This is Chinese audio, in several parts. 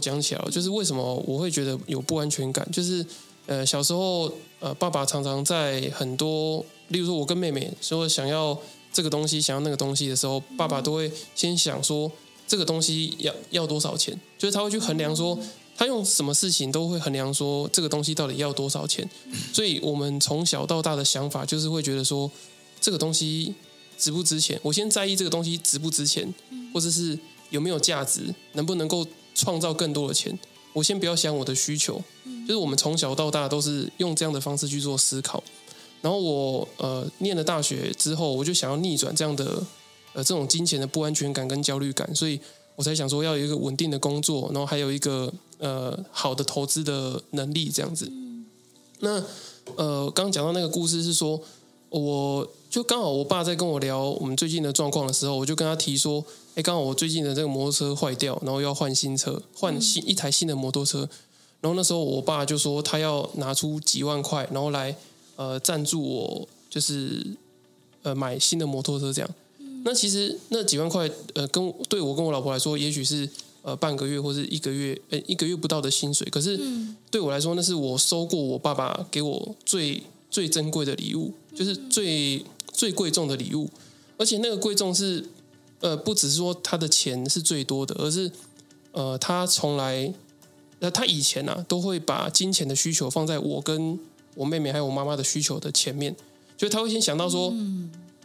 我讲起来了，就是为什么我会觉得有不安全感，就是呃小时候呃爸爸常常在很多，例如说我跟妹妹说想要这个东西，想要那个东西的时候，爸爸都会先想说。这个东西要要多少钱？就是他会去衡量说，他用什么事情都会衡量说这个东西到底要多少钱。所以我们从小到大的想法就是会觉得说，这个东西值不值钱？我先在意这个东西值不值钱，或者是有没有价值，能不能够创造更多的钱。我先不要想我的需求，就是我们从小到大都是用这样的方式去做思考。然后我呃念了大学之后，我就想要逆转这样的。呃，这种金钱的不安全感跟焦虑感，所以我才想说要有一个稳定的工作，然后还有一个呃好的投资的能力这样子。那呃，刚刚讲到那个故事是说，我就刚好我爸在跟我聊我们最近的状况的时候，我就跟他提说，哎，刚好我最近的这个摩托车坏掉，然后要换新车，换新一台新的摩托车。然后那时候我爸就说他要拿出几万块，然后来呃赞助我，就是呃买新的摩托车这样。那其实那几万块，呃，跟对我跟我老婆来说，也许是呃半个月或是一个月，呃一个月不到的薪水。可是对我来说，那是我收过我爸爸给我最最珍贵的礼物，就是最最贵重的礼物。而且那个贵重是，呃，不只是说他的钱是最多的，而是呃，他从来，呃，他以前啊，都会把金钱的需求放在我跟我妹妹还有我妈妈的需求的前面，就他会先想到说。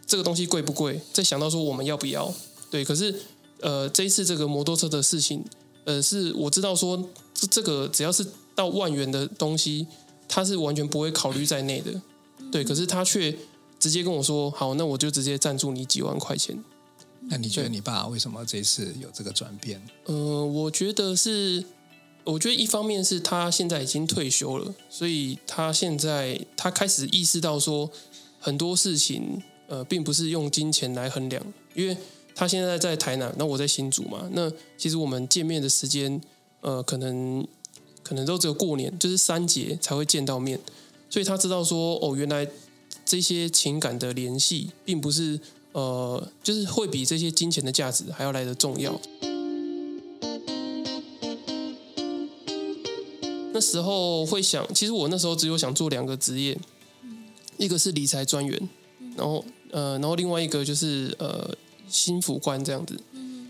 这个东西贵不贵？再想到说我们要不要？对，可是呃，这一次这个摩托车的事情，呃，是我知道说这这个只要是到万元的东西，他是完全不会考虑在内的。对，可是他却直接跟我说：“好，那我就直接赞助你几万块钱。”那你觉得你爸为什么这次有这个转变？呃，我觉得是，我觉得一方面是他现在已经退休了，所以他现在他开始意识到说很多事情。呃，并不是用金钱来衡量，因为他现在在台南，那我在新竹嘛。那其实我们见面的时间，呃，可能可能都只有过年，就是三节才会见到面。所以他知道说，哦，原来这些情感的联系，并不是呃，就是会比这些金钱的价值还要来得重要。那时候会想，其实我那时候只有想做两个职业，一个是理财专员，然后。呃，然后另外一个就是呃，心辅官这样子，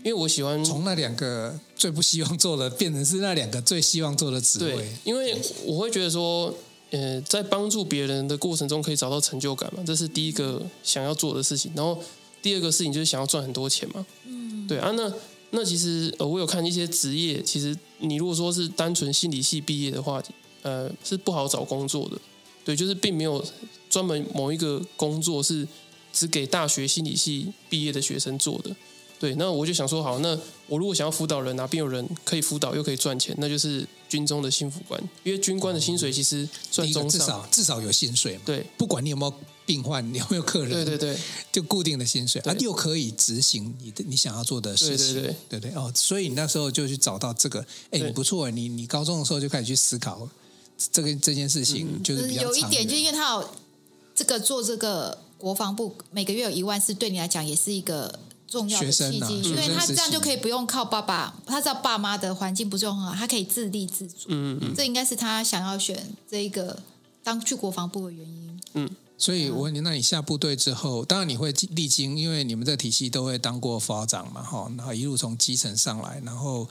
因为我喜欢从那两个最不希望做的，变成是那两个最希望做的职位。因为我会觉得说，呃，在帮助别人的过程中可以找到成就感嘛，这是第一个想要做的事情。然后第二个事情就是想要赚很多钱嘛。嗯，对啊，那那其实呃，我有看一些职业，其实你如果说是单纯心理系毕业的话，呃，是不好找工作的。对，就是并没有专门某一个工作是。只给大学心理系毕业的学生做的，对，那我就想说，好，那我如果想要辅导人，哪边有人可以辅导又可以赚钱，那就是军中的幸福官，因为军官的薪水其实算中上，至少。至少有薪水嘛，对，不管你有没有病患，你有没有客人，对对对，就固定的薪水，啊，又可以执行你的你想要做的事情，对对对，对对？哦，所以你那时候就去找到这个，哎，你不错，你你高中的时候就开始去思考这个这件事情，就是比较有一点，就因为他有这个做这个。国防部每个月有一万四，对你来讲也是一个重要的契机，啊、因为他这样就可以不用靠爸爸，他知道爸妈的环境不是很好，他可以自立自主。嗯嗯，这应该是他想要选这一个当去国防部的原因。嗯，所以我问你，那你下部队之后，当然你会历经，因为你们这个体系都会当过副长嘛，哈，然后一路从基层上来，然后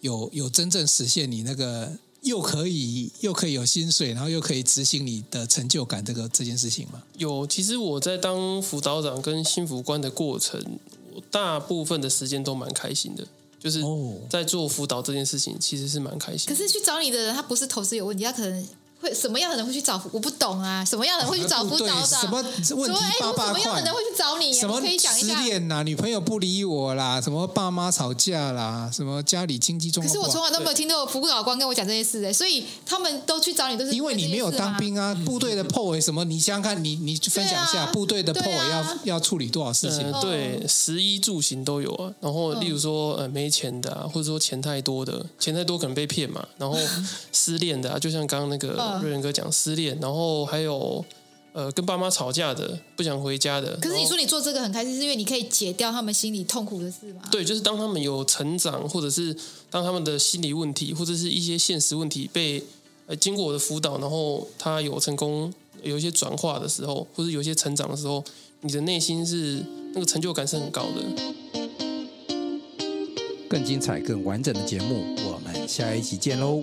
有有真正实现你那个。又可以又可以有薪水，然后又可以执行你的成就感这个这件事情吗？有，其实我在当辅导长跟心辅官的过程，我大部分的时间都蛮开心的，就是在做辅导这件事情，其实是蛮开心。可是去找你的人，他不是投资有问题，他可能会什么样的人会去找？我不懂啊，什么样的人会去找辅导？什么问题八八块？什么样的人会去找你？什么失恋呐？女朋友不理我啦？什么爸妈吵架啦？什么家里经济状况？可是我从来都没有听到辅导官跟我讲这些事哎，所以他们都去找你都是因为你没有当兵啊。部队的 PO 什么？你想想看，你你分享一下部队的 PO 要要处理多少事情？对，食衣住行都有啊。然后例如说呃没钱的，或者说钱太多的，钱太多可能被骗嘛。然后失恋的，就像刚刚那个。瑞仁哥讲失恋，然后还有呃跟爸妈吵架的，不想回家的。可是你说你做这个很开心，是因为你可以解掉他们心里痛苦的事吗？对，就是当他们有成长，或者是当他们的心理问题或者是一些现实问题被呃经过我的辅导，然后他有成功有一些转化的时候，或者有一些成长的时候，你的内心是那个成就感是很高的。更精彩、更完整的节目，我们下一集见喽！